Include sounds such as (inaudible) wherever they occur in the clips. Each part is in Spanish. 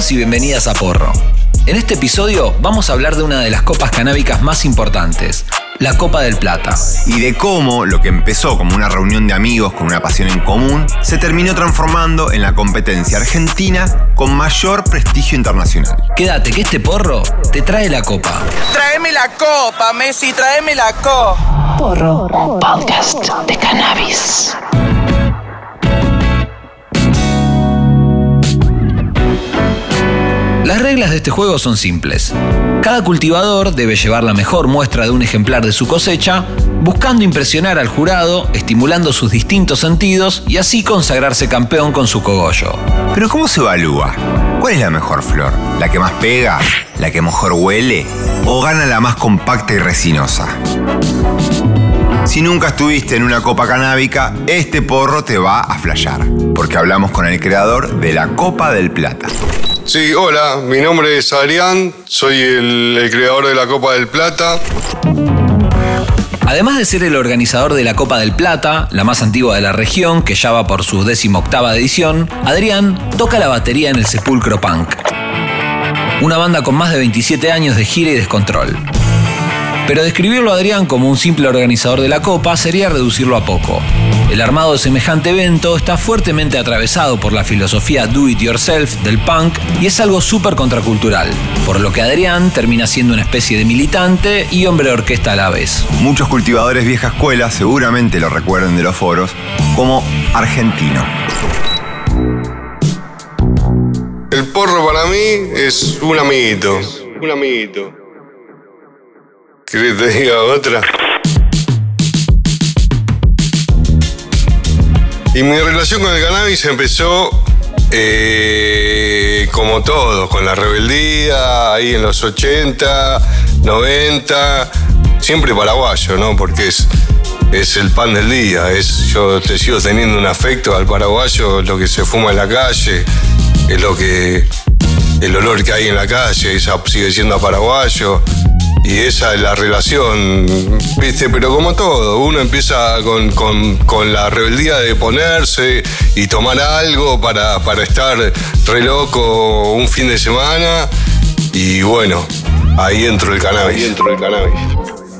Bienvenidos y bienvenidas a Porro. En este episodio vamos a hablar de una de las copas canábicas más importantes, la Copa del Plata. Y de cómo lo que empezó como una reunión de amigos con una pasión en común se terminó transformando en la competencia argentina con mayor prestigio internacional. Quédate que este porro te trae la copa. Tráeme la copa, Messi, tráeme la copa. Porro, podcast de cannabis. Reglas de este juego son simples. Cada cultivador debe llevar la mejor muestra de un ejemplar de su cosecha, buscando impresionar al jurado, estimulando sus distintos sentidos y así consagrarse campeón con su cogollo. Pero ¿cómo se evalúa? ¿Cuál es la mejor flor? ¿La que más pega? ¿La que mejor huele? ¿O gana la más compacta y resinosa? Si nunca estuviste en una copa canábica, este porro te va a flashear, porque hablamos con el creador de la Copa del Plata. Sí, hola, mi nombre es Adrián, soy el, creador de la Copa del Plata. Además de ser el organizador de la Copa del Plata, la más antigua de la región, que ya va por su octava edición, Adrián toca la batería en el Sepulcro Punk. Una banda con más de 27 años de gira y descontrol. Pero describirlo a Adrián como un simple organizador de la Copa sería reducirlo a poco. El armado de semejante evento está fuertemente atravesado por la filosofía do it yourself del punk y es algo súper contracultural, por lo que Adrián termina siendo una especie de militante y hombre de orquesta a la vez. Muchos cultivadores vieja escuela seguramente lo recuerden de los foros como argentino. El porro para mí es un amiguito, un amiguito. ¿Querés que te diga otra? Y mi relación con el cannabis empezó eh, como todo, con la rebeldía, ahí en los 80, 90, siempre paraguayo, ¿no? Porque es, es el pan del día, es, yo te sigo teniendo un afecto al paraguayo, lo que se fuma en la calle, es lo que, el olor que hay en la calle, sigue siendo paraguayo. Y esa es la relación, ¿viste? Pero como todo, uno empieza con, con- con la rebeldía de ponerse y tomar algo para, para estar re loco un fin de semana. Y bueno, ahí entró el cannabis. Ahí entró el cannabis.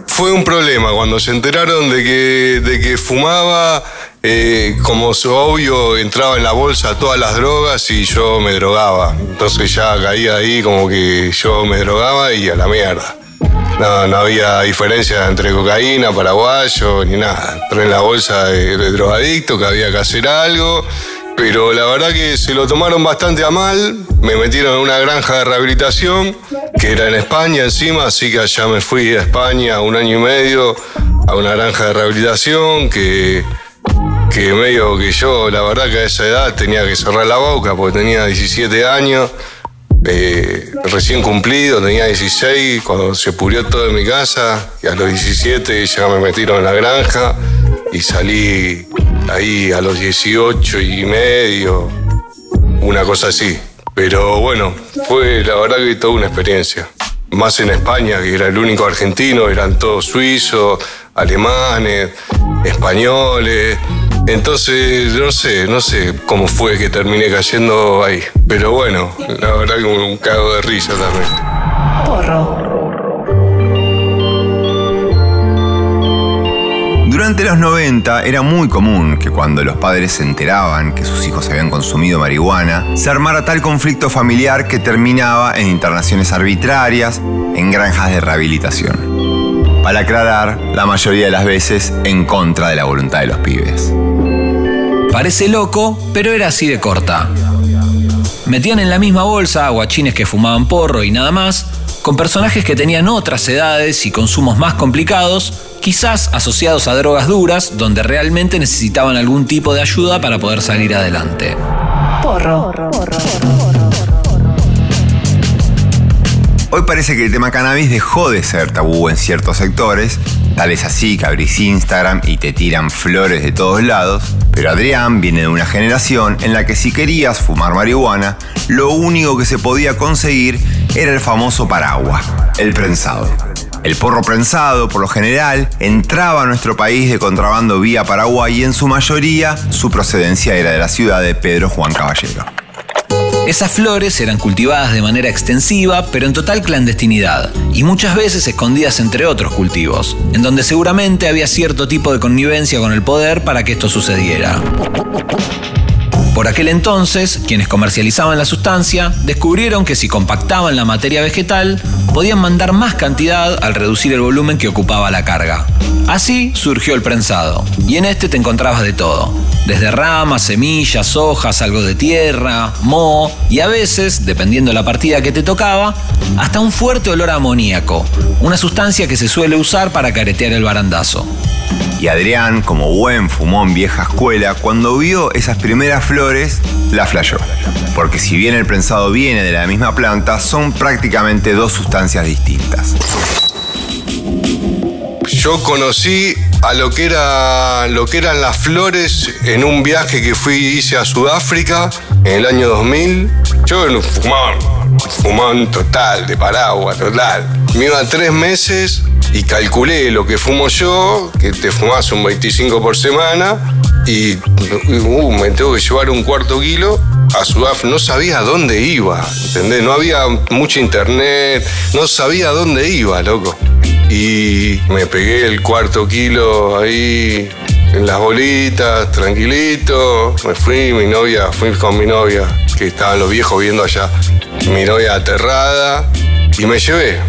Fue un problema cuando se enteraron de que, de que fumaba, eh, como es obvio, entraba en la bolsa todas las drogas y yo me drogaba. Entonces ya caía ahí como que yo me drogaba y a la mierda. No, no había diferencia entre cocaína, paraguayo, ni nada. Entré en la bolsa de, drogadicto, que había que hacer algo. Pero la verdad que se lo tomaron bastante a mal. Me metieron en una granja de rehabilitación, que era en España encima, así que allá me fui a España un año y medio a una granja de rehabilitación que, que medio que yo, la verdad que a esa edad tenía que cerrar la boca porque tenía 17 años eh, recién cumplido, tenía 16 cuando se pudrió todo en mi casa y a los 17 ya me metieron en la granja y salí ahí a los 18 y medio, una cosa así. Pero bueno, fue la verdad que toda una experiencia. Más en España, que era el único argentino, eran todos suizos, alemanes, españoles. Entonces, no sé, no sé cómo fue que terminé cayendo ahí. Pero bueno, la verdad que un cago de risa también. Porro. Durante los 90 era muy común que cuando los padres se enteraban que sus hijos habían consumido marihuana, se armara tal conflicto familiar que terminaba en internaciones arbitrarias, en granjas de rehabilitación. Para aclarar, la mayoría de las veces en contra de la voluntad de los pibes. Parece loco, pero era así de corta. Metían en la misma bolsa a guachines que fumaban porro y nada más, con personajes que tenían otras edades y consumos más complicados, quizás asociados a drogas duras, donde realmente necesitaban algún tipo de ayuda para poder salir adelante. Porro. Hoy parece que el tema cannabis dejó de ser tabú en ciertos sectores, tal es así que abrís Instagram y te tiran flores de todos lados, pero Adrián viene de una generación en la que si querías fumar marihuana, lo único que se podía conseguir era el famoso paraguas, el prensado. El porro prensado, por lo general, entraba a nuestro país de contrabando vía Paraguay y en su mayoría su procedencia era de la ciudad de Pedro Juan Caballero. Esas flores eran cultivadas de manera extensiva, pero en total clandestinidad, y muchas veces escondidas entre otros cultivos, en donde seguramente había cierto tipo de connivencia con el poder para que esto sucediera. Por aquel entonces, quienes comercializaban la sustancia descubrieron que si compactaban la materia vegetal, podían mandar más cantidad al reducir el volumen que ocupaba la carga. Así surgió el prensado, y en este te encontrabas de todo, desde ramas, semillas, hojas, algo de tierra, moho y a veces, dependiendo la partida que te tocaba, hasta un fuerte olor a amoníaco, una sustancia que se suele usar para caretear el barandazo. Y Adrián, como buen fumón vieja escuela, cuando vio esas primeras flores, la flayó. Porque si bien el prensado viene de la misma planta, son prácticamente dos sustancias distintas. Yo conocí a lo que, era, lo que eran las flores en un viaje que fui hice a Sudáfrica en el año 2000. Yo un fumón, total, de paraguas, total. Me iba tres meses y calculé lo que fumo yo, que te fumas un 25 por semana, y uh, me tengo que llevar un cuarto kilo a Sudáfrica. No sabía dónde iba, ¿entendés? No había mucho internet, no sabía dónde iba, loco. Y me pegué el cuarto kilo ahí en las bolitas, tranquilito. Me fui, mi novia, fui con mi novia, que estaban los viejos viendo allá. Mi novia aterrada, y me llevé.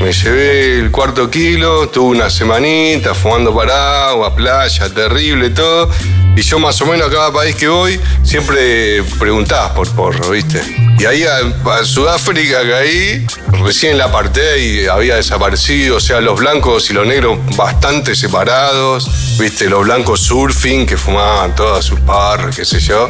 Me llevé el cuarto kilo, tuve una semanita fumando paraguas, playa, terrible, todo. Y yo más o menos a cada país que voy, siempre preguntabas por porro, ¿viste? Y ahí a, a Sudáfrica caí, recién la aparté y había desaparecido, o sea, los blancos y los negros bastante separados, ¿viste? Los blancos surfing que fumaban todas sus parras, qué sé yo.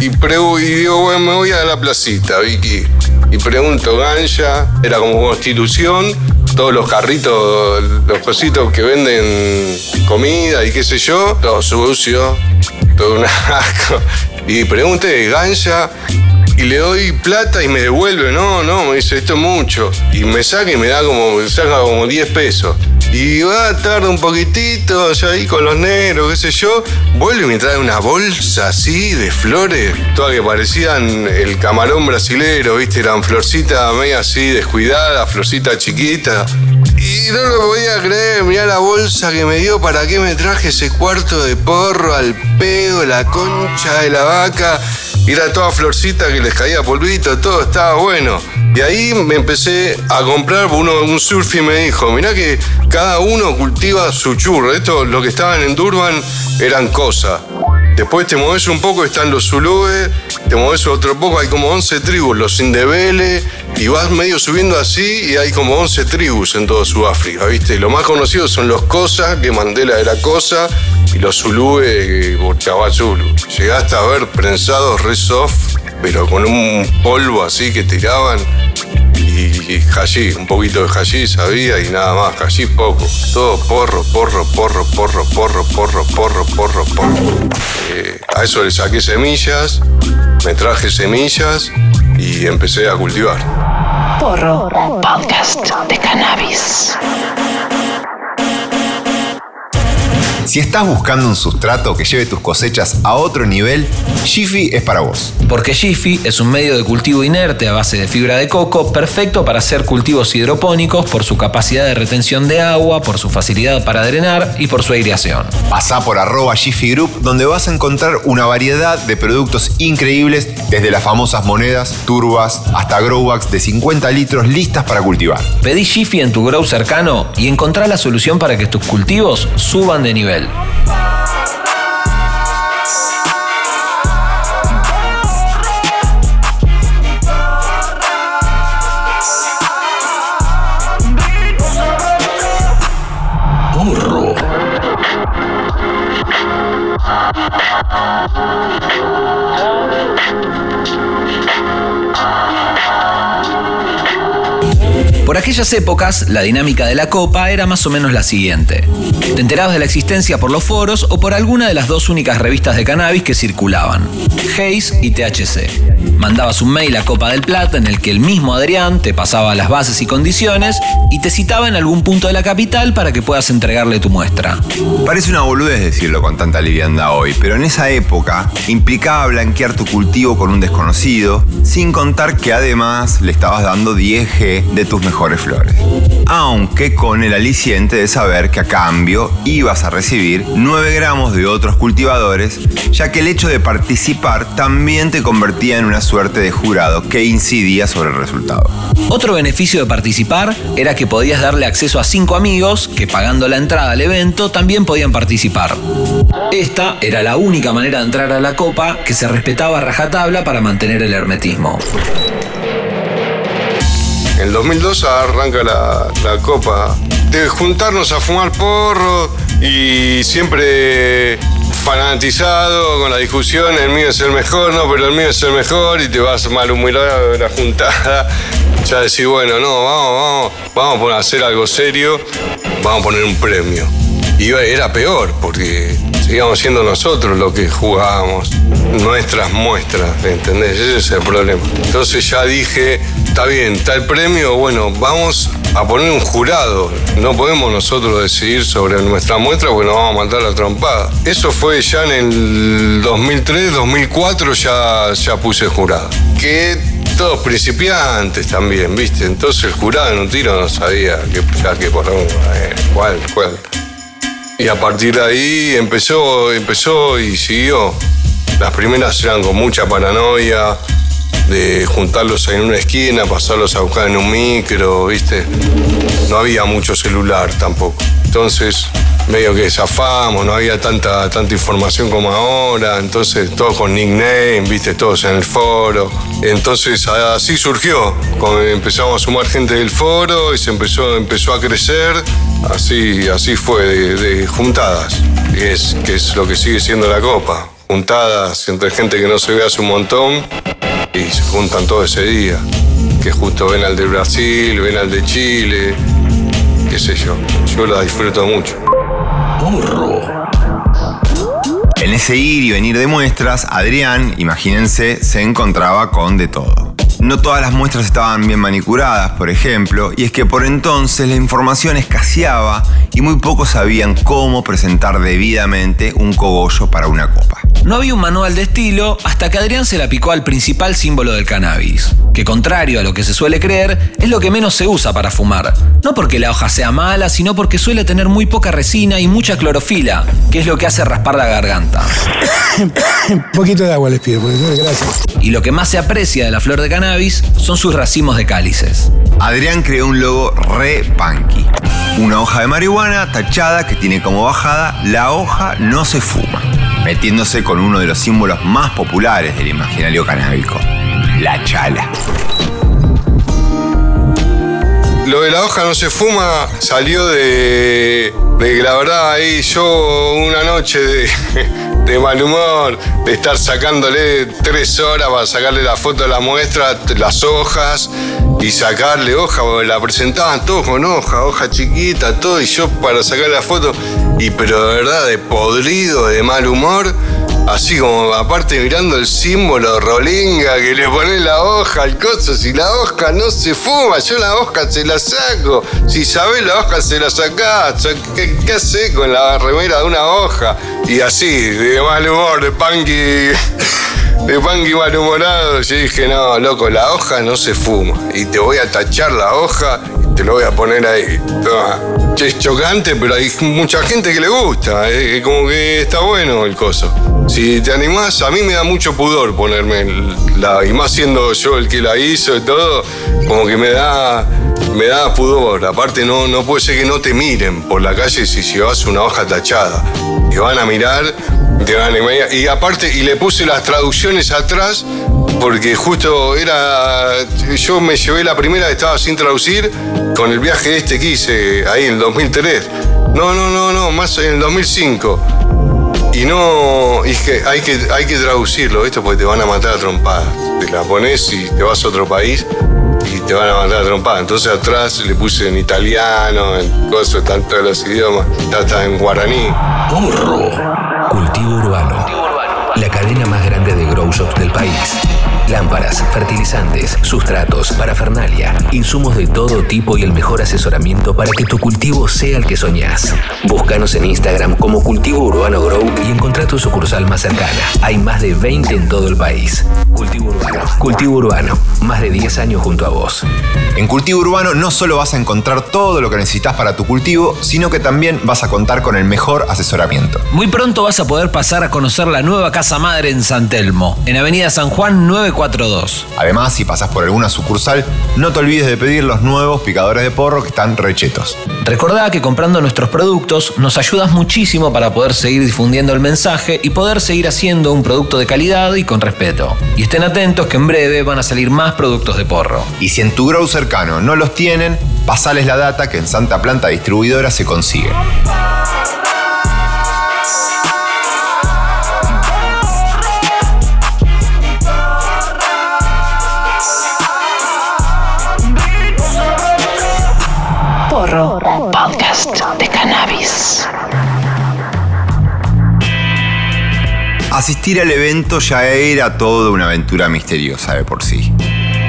Y, y digo, bueno, me voy a la placita, Vicky. Y pregunto, Ganja, era como constitución, todos los carritos, los cositos que venden comida y qué sé yo, todo sucio, todo un (laughs) asco. Y pregunté, Ganja, y le doy plata y me devuelve, no, no, me dice, esto es mucho. Y me saca y me da como, saca como 10 pesos. Y va, tarda un poquitito, ya ahí con los negros, qué sé yo. Vuelve y me trae una bolsa así de flores, todas que parecían el camarón brasilero, viste, eran florcita media así descuidada, florcita chiquita. Y no lo podía creer, mirá la bolsa que me dio, ¿para qué me traje ese cuarto de porro al pedo, la concha de la vaca? Era toda florcita que les caía polvito, todo estaba bueno. Y ahí me empecé a comprar, uno, un surf y me dijo, mirá que cada uno cultiva su churro. Esto, lo que estaban en Durban eran cosas. Después te mueves un poco, están los Zulúes, te mueves otro poco, hay como 11 tribus, los Indebele, y vas medio subiendo así y hay como 11 tribus en todo Sudáfrica, ¿viste? Lo más conocidos son los Cosa, que Mandela era Cosa, y los Zulúes, Borchaba Zulu. Llegaste a ver prensados re soft, pero con un polvo así que tiraban, y, y un poquito de hashish había y nada más, hashish poco. Todo porro, porro, porro, porro, porro, porro, porro, porro, porro. Eh, a eso le saqué semillas, me traje semillas y empecé a cultivar. Porro. Podcast de cannabis. Si estás buscando un sustrato que lleve tus cosechas a otro nivel, Jiffy es para vos. Porque Jiffy es un medio de cultivo inerte a base de fibra de coco, perfecto para hacer cultivos hidropónicos por su capacidad de retención de agua, por su facilidad para drenar y por su aireación. Pasá por arroba Jiffy Group donde vas a encontrar una variedad de productos increíbles desde las famosas monedas, turbas, hasta growbacks de 50 litros listas para cultivar. Pedí Jiffy en tu grow cercano y encontrá la solución para que tus cultivos suban de nivel nivel. Aquellas épocas, la dinámica de la copa era más o menos la siguiente. Te enterabas de la existencia por los foros o por alguna de las dos únicas revistas de cannabis que circulaban, Hayes y THC. Mandabas un mail a Copa del Plata en el que el mismo Adrián te pasaba las bases y condiciones y te citaba en algún punto de la capital para que puedas entregarle tu muestra. Parece una boludez decirlo con tanta liviandad hoy, pero en esa época implicaba blanquear tu cultivo con un desconocido, sin contar que además le estabas dando 10G de tus mejores flores. Aunque con el aliciente de saber que a cambio ibas a recibir 9 gramos de otros cultivadores, ya que el hecho de participar también te convertía en una suerte de jurado que incidía sobre el resultado. Otro beneficio de participar era que podías darle acceso a cinco amigos que pagando la entrada al evento también podían participar. Esta era la única manera de entrar a la copa que se respetaba a rajatabla para mantener el hermetismo. En el 2002 arranca la, la copa de juntarnos a fumar porro y siempre fanatizado con la discusión, el mío es el mejor, no, pero el mío es el mejor y te vas malhumorado de la juntada. Ya decís, bueno, no, vamos, vamos, vamos a hacer algo serio, vamos a poner un premio. Y era peor, porque seguíamos siendo nosotros los que jugábamos nuestras muestras, ¿entendés? Ese es el problema. Entonces ya dije, está bien, está el premio, bueno, vamos a poner un jurado. No podemos nosotros decidir sobre nuestra muestra porque nos vamos a matar la trompada. Eso fue ya en el 2003, 2004 ya, ya puse jurado. Que todos principiantes también, ¿viste? Entonces el jurado en un tiro no sabía que, ya que por eh, cuál, cuál. Y a partir de ahí empezó, empezó y siguió. Las primeras eran con mucha paranoia, de juntarlos en una esquina, pasarlos a buscar en un micro, ¿viste? No había mucho celular tampoco. Entonces, medio que zafamos, no había tanta, tanta información como ahora, entonces todos con nickname, viste, todos en el foro. Entonces así surgió, empezamos a sumar gente del foro y se empezó, empezó a crecer, así, así fue, de, juntadas, que es, que es lo que sigue siendo la copa. Juntadas entre gente que no se ve hace un montón y se juntan todo ese día, que justo ven al de Brasil, ven al de Chile, qué sé yo, yo la disfruto mucho. En ese ir y venir de muestras, Adrián, imagínense, se encontraba con de todo. No todas las muestras estaban bien manicuradas, por ejemplo, y es que por entonces la información escaseaba y muy pocos sabían cómo presentar debidamente un cogollo para una copa. No había un manual de estilo hasta que Adrián se la picó al principal símbolo del cannabis, que contrario a lo que se suele creer, es lo que menos se usa para fumar. No porque la hoja sea mala, sino porque suele tener muy poca resina y mucha clorofila, que es lo que hace raspar la garganta. Un (coughs) poquito de agua les pido, gracias. Y lo que más se aprecia de la flor de cannabis son sus racimos de cálices. Adrián creó un logo re punky. Una hoja de marihuana tachada que tiene como bajada la hoja no se fuma metiéndose con uno de los símbolos más populares del imaginario canábico, la chala. Lo de la hoja no se fuma salió de, de que la verdad ahí. Yo una noche de, (laughs) de mal humor, de estar sacándole tres horas para sacarle la foto de la muestra, las hojas y sacarle hoja, la presentaban todos con hoja, hoja chiquita, todo, y yo para sacar la foto, y pero de verdad de podrido, de mal humor, así como aparte mirando el símbolo rolinga que le pone la hoja al coso, si la hoja no se fuma, yo la hoja se la saco, si sabés la hoja se la sacás, ¿qué, qué con la remera de una hoja? Y así, de mal humor, de punky (laughs) de punky malhumorado, yo dije, no, loco, la hoja no se fuma. Y te voy a tachar la hoja te lo voy a poner ahí. Es chocante, pero hay mucha gente que le gusta. Eh, como que está bueno el coso. Si te animás, a mí me da mucho pudor ponerme la. Y más siendo yo el que la hizo y todo, como que me da. Me da pudor. Aparte, no, no puede ser que no te miren por la calle si llevas una hoja tachada. Te van a mirar y aparte, y le puse las traducciones atrás, porque justo era. Yo me llevé la primera, estaba sin traducir, con el viaje este que hice ahí en el 2003. No, no, no, no, más en el 2005. Y no, es que hay que, hay que traducirlo, ¿viste? Porque te van a matar a trompadas. Te la pones y te vas a otro país y te van a matar a trompadas. Entonces atrás le puse en italiano, en cosas, están todos los idiomas, está en guaraní. Porro. Cultivo Urbano. La cadena más grande de grow shops del país. Lámparas, fertilizantes, sustratos, parafernalia, insumos de todo tipo y el mejor asesoramiento para que tu cultivo sea el que soñás. Búscanos en Instagram como Cultivo Urbano Grow y encontrá tu sucursal más cercana. Hay más de 20 en todo el país. Cultivo Urbano. Cultivo Urbano. Más de 10 años junto a vos. En Cultivo Urbano no solo vas a encontrar todo lo que necesitas para tu cultivo, sino que también vas a contar con el mejor asesoramiento. Muy pronto vas a poder pasar a conocer la nueva casa madre en San Telmo, en Avenida San Juan 942. Además, si pasas por alguna sucursal, no te olvides de pedir los nuevos picadores de porro que están rechetos. Recordá que comprando nuestros productos nos ayudas muchísimo para poder seguir difundiendo el mensaje y poder seguir haciendo un producto de calidad y con respeto. Y estén atentos que en breve van a salir más productos de porro. Y si en tu grow cercano no los tienen, pasales la data que en Santa Planta Distribuidora se consigue. Asistir al evento ya era toda una aventura misteriosa de por sí.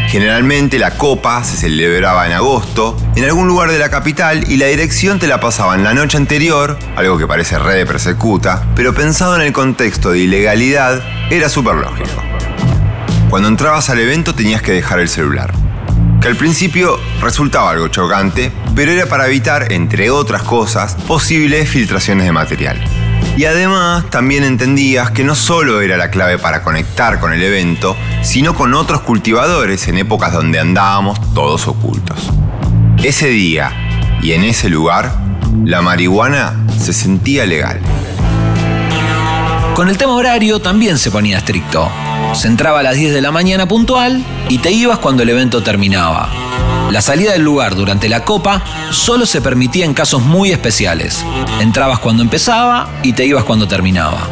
Generalmente la copa se celebraba en agosto, en algún lugar de la capital, y la dirección te la pasaban la noche anterior, algo que parece re de persecuta, pero pensado en el contexto de ilegalidad, era súper lógico. Cuando entrabas al evento tenías que dejar el celular, que al principio resultaba algo chocante, pero era para evitar, entre otras cosas, posibles filtraciones de material. Y además también entendías que no solo era la clave para conectar con el evento, sino con otros cultivadores en épocas donde andábamos todos ocultos. Ese día y en ese lugar, la marihuana se sentía legal. Con el tema horario también se ponía estricto. Se entraba a las 10 de la mañana puntual y te ibas cuando el evento terminaba. La salida del lugar durante la copa solo se permitía en casos muy especiales. Entrabas cuando empezaba y te ibas cuando terminaba.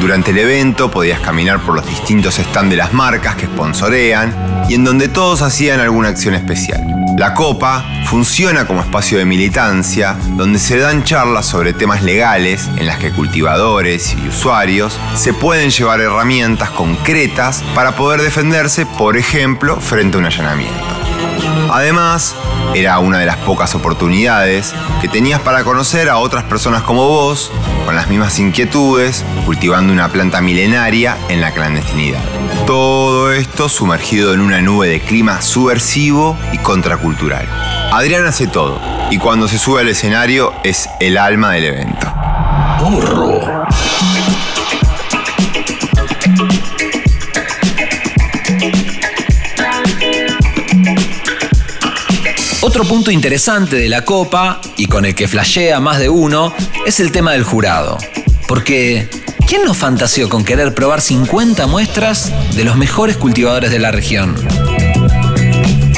Durante el evento podías caminar por los distintos stands de las marcas que sponsorean y en donde todos hacían alguna acción especial. La Copa funciona como espacio de militancia donde se dan charlas sobre temas legales en las que cultivadores y usuarios se pueden llevar herramientas concretas para poder defenderse, por ejemplo, frente a un allanamiento. Además, era una de las pocas oportunidades que tenías para conocer a otras personas como vos, con las mismas inquietudes, cultivando una planta milenaria en la clandestinidad. Todo esto sumergido en una nube de clima subversivo y contracultural. Adrián hace todo, y cuando se sube al escenario es el alma del evento. Porro. Otro punto interesante de la copa, y con el que flashea más de uno, es el tema del jurado. Porque, ¿quién no fantaseó con querer probar 50 muestras de los mejores cultivadores de la región?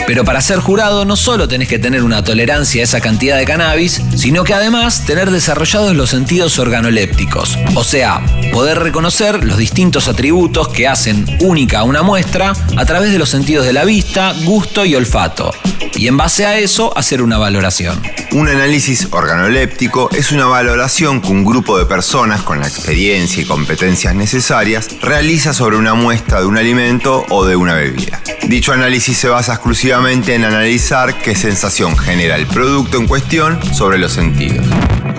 Pero para ser jurado no solo tenés que tener una tolerancia a esa cantidad de cannabis, sino que además tener desarrollados los sentidos organolépticos, o sea, poder reconocer los distintos atributos que hacen única una muestra a través de los sentidos de la vista, gusto y olfato, y en base a eso hacer una valoración. Un análisis organoléptico es una valoración que un grupo de personas con la experiencia y competencias necesarias realiza sobre una muestra de un alimento o de una bebida. Dicho análisis se basa exclusivamente en analizar qué sensación genera el producto en cuestión sobre los sentidos.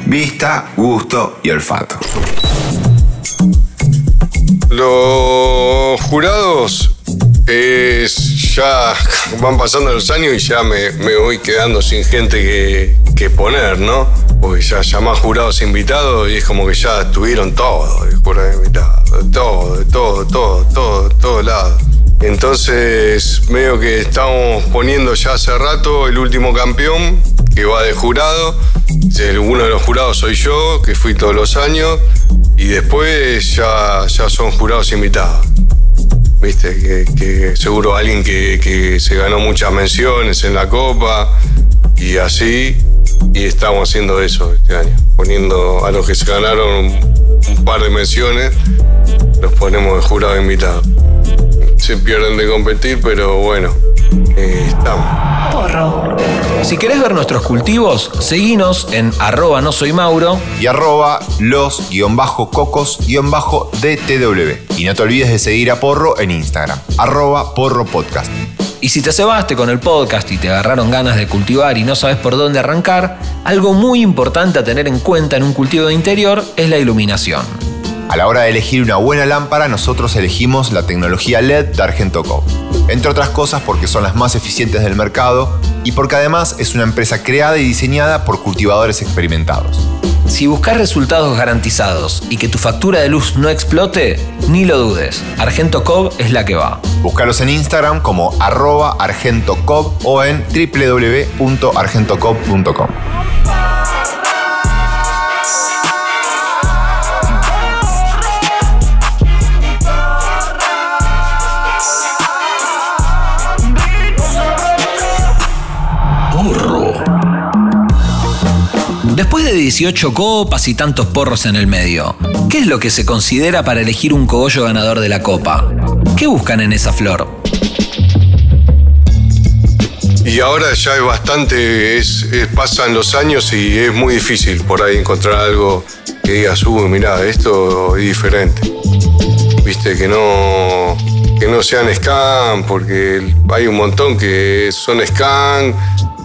Vista, gusto y olfato. Los jurados ya van pasando los años y ya me, me voy quedando sin gente que, que poner, ¿no? Porque ya llamás jurados invitados y es como que ya estuvieron todos, jurados invitados, todo, de todo, todo, todo, de todos lados. Entonces, medio que estamos poniendo ya hace rato el último campeón que va de jurado. Uno de los jurados soy yo, que fui todos los años, y después ya, ya son jurados invitados. Viste, que, seguro alguien que, que se ganó muchas menciones en la copa y así. y estamos haciendo eso este año, poniendo a los que se ganaron un par de menciones, los ponemos de jurado invitado. Se pierden de competir, pero bueno, eh, estamos. Porro. Si querés ver nuestros cultivos, seguinos en arroba no soy Mauro. Y arroba los guion bajo cocos guion bajo DTW. Y no te olvides de seguir a Porro en Instagram, arroba Porro Podcast. Y si te cebaste con el podcast y te agarraron ganas de cultivar y no sabes por dónde arrancar, algo muy importante a tener en cuenta en un cultivo de interior es la iluminación. A la hora de elegir una buena lámpara, nosotros elegimos la tecnología LED de Argento Co. Entre otras cosas porque son las más eficientes del mercado y porque además es una empresa creada y diseñada por cultivadores experimentados. Si buscas resultados garantizados y que tu factura de luz no explote, ni lo dudes, Argento Cob es la que va. Búscalos en Instagram como arroba argentocob o en www.argentocob.com. Después de 18 copas y tantos porros en el medio, ¿qué es lo que se considera para elegir un cogollo ganador de la copa? ¿Qué buscan en esa flor? Y ahora ya es bastante, pasan los años y es muy difícil por ahí encontrar algo que digas, uy, mirá, esto es diferente. Viste, que no, que no sean scan, porque hay un montón que son scan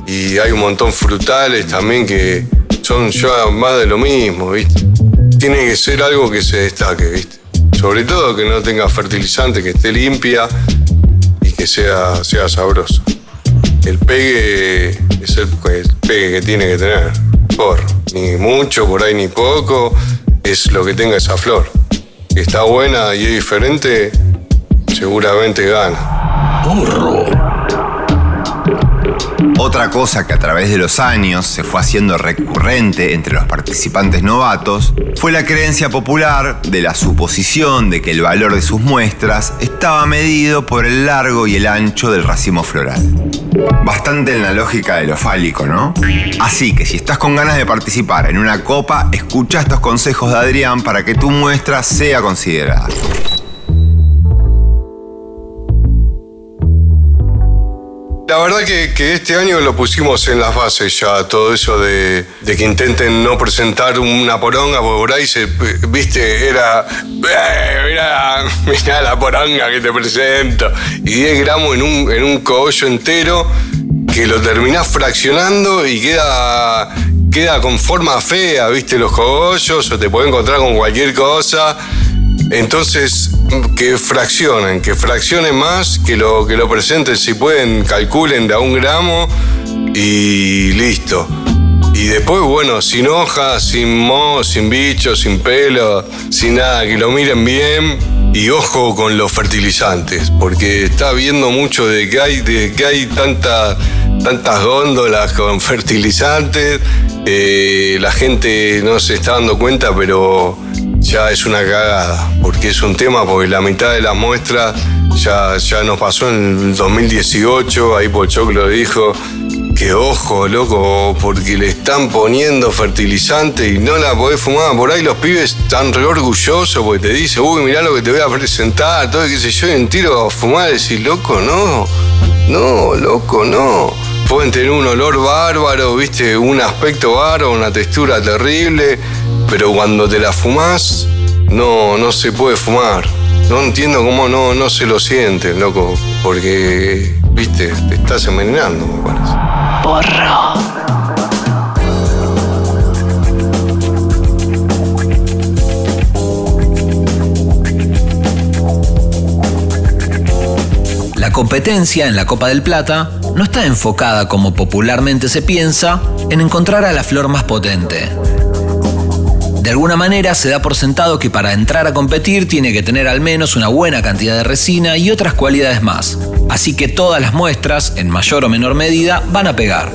y hay un montón frutales también que son ya más de lo mismo, ¿viste? Tiene que ser algo que se destaque, ¿viste? Sobre todo que no tenga fertilizante, que esté limpia y que sea, sea sabrosa. El pegue es el, pegue que tiene que tener. Por ni mucho, por ahí ni poco, es lo que tenga esa flor. Está buena y es diferente, seguramente gana. Otra cosa que a través de los años se fue haciendo recurrente entre los participantes novatos fue la creencia popular de la suposición de que el valor de sus muestras estaba medido por el largo y el ancho del racimo floral. Bastante en la lógica de lo fálico, ¿no? Así que si estás con ganas de participar en una copa, escucha estos consejos de Adrián para que tu muestra sea considerada. La verdad que, este año lo pusimos en las bases ya, todo eso de, que intenten no presentar una poronga, porque por ahí se, viste, era, "Eh, mirá, mirá la poronga que te presento, y 10 gramos en un, en un cogollo entero, que lo terminás fraccionando y queda, queda con forma fea, viste, los cogollos, o te puede encontrar con cualquier cosa. Entonces, que fraccionen, que fraccionen más, que lo, que lo presenten, si pueden, calculen de a un gramo y listo. Y después, bueno, sin hojas, sin moho, sin bichos, sin pelo, sin nada, que lo miren bien. Y ojo con los fertilizantes, porque está viendo mucho de que hay, de que hay tanta, tantas góndolas con (laughs) fertilizantes. Eh, la gente no se está dando cuenta, pero ya es una cagada, porque es un tema, porque la mitad de las muestras ya, ya nos pasó en el 2018, ahí Pochoc lo dijo, que ojo, loco, porque le están poniendo fertilizante y no la podés fumar. Por ahí los pibes están re orgullosos porque te dicen, uy, mirá lo que te voy a presentar, todo qué sé yo, y en tiro a fumar, decís, loco, no, no, loco, no. Pueden tener un olor bárbaro, viste, un aspecto bárbaro, una textura terrible, pero cuando te la fumás, no, no se puede fumar. No entiendo cómo no, no se lo sienten, loco, porque, viste, te estás envenenando, me parece. Porro. La competencia en la Copa del Plata no está enfocada como popularmente se piensa en encontrar a la flor más potente. De alguna manera se da por sentado que para entrar a competir tiene que tener al menos una buena cantidad de resina y otras cualidades más. Así que todas las muestras, en mayor o menor medida, van a pegar.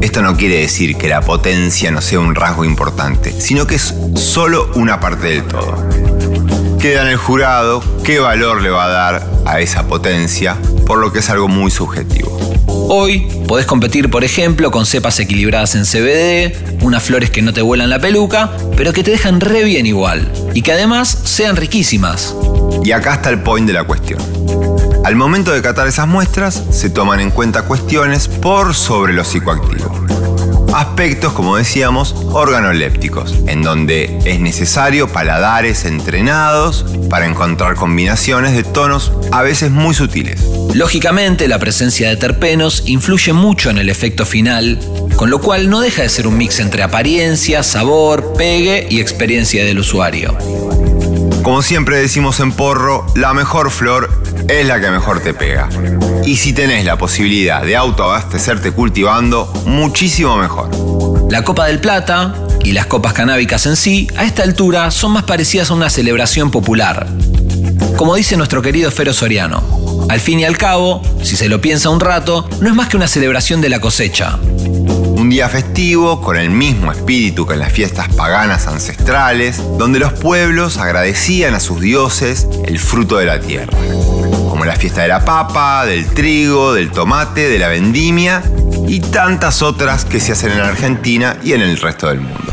Esto no quiere decir que la potencia no sea un rasgo importante, sino que es solo una parte del todo. Queda en el jurado qué valor le va a dar a esa potencia, por lo que es algo muy subjetivo. Hoy podés competir, por ejemplo, con cepas equilibradas en CBD, unas flores que no te vuelan la peluca, pero que te dejan re bien igual, y que además sean riquísimas. Y acá está el point de la cuestión. Al momento de catar esas muestras, se toman en cuenta cuestiones por sobre lo psicoactivo. Aspectos, como decíamos, organolépticos, en donde es necesario paladares entrenados para encontrar combinaciones de tonos a veces muy sutiles. Lógicamente, la presencia de terpenos influye mucho en el efecto final, con lo cual no deja de ser un mix entre apariencia, sabor, pegue y experiencia del usuario. Como siempre decimos en Porro, la mejor flor es la que mejor te pega. Y si tenés la posibilidad de autoabastecerte cultivando, muchísimo mejor. La Copa del Plata y las copas canábicas en sí, a esta altura, son más parecidas a una celebración popular. Como dice nuestro querido Fero Soriano, al fin y al cabo, si se lo piensa un rato, no es más que una celebración de la cosecha. Un día festivo con el mismo espíritu que en las fiestas paganas ancestrales, donde los pueblos agradecían a sus dioses el fruto de la tierra, como la fiesta de la papa, del trigo, del tomate, de la vendimia y tantas otras que se hacen en Argentina y en el resto del mundo.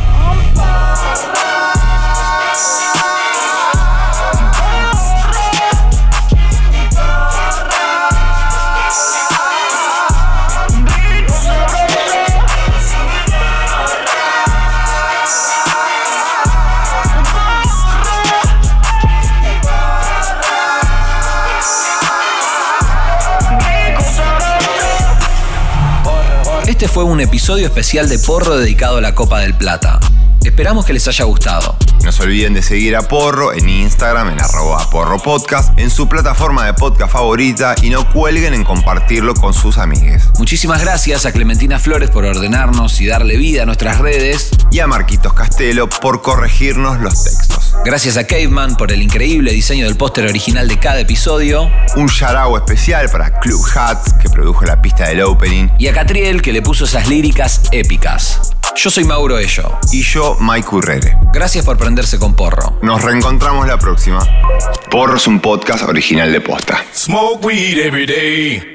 Este fue un episodio especial de Porro dedicado a la Copa del Plata. Esperamos que les haya gustado. No se olviden de seguir a Porro en Instagram, en arroba Porro Podcast, en su plataforma de podcast favorita y no cuelguen en compartirlo con sus amigues. Muchísimas gracias a Clementina Flores por ordenarnos y darle vida a nuestras redes. Y a Marquitos Castelo por corregirnos los textos. Gracias a Caveman por el increíble diseño del póster original de cada episodio. Un yarao especial para Club Hats, que produjo la pista del opening. Y a Catriel, que le puso esas líricas épicas. Yo soy Mauro Ello. Y yo, Mike Urrere. Gracias por prenderse con Porro. Nos reencontramos la próxima. Porro es un podcast original de Posta. Smoke weed every day.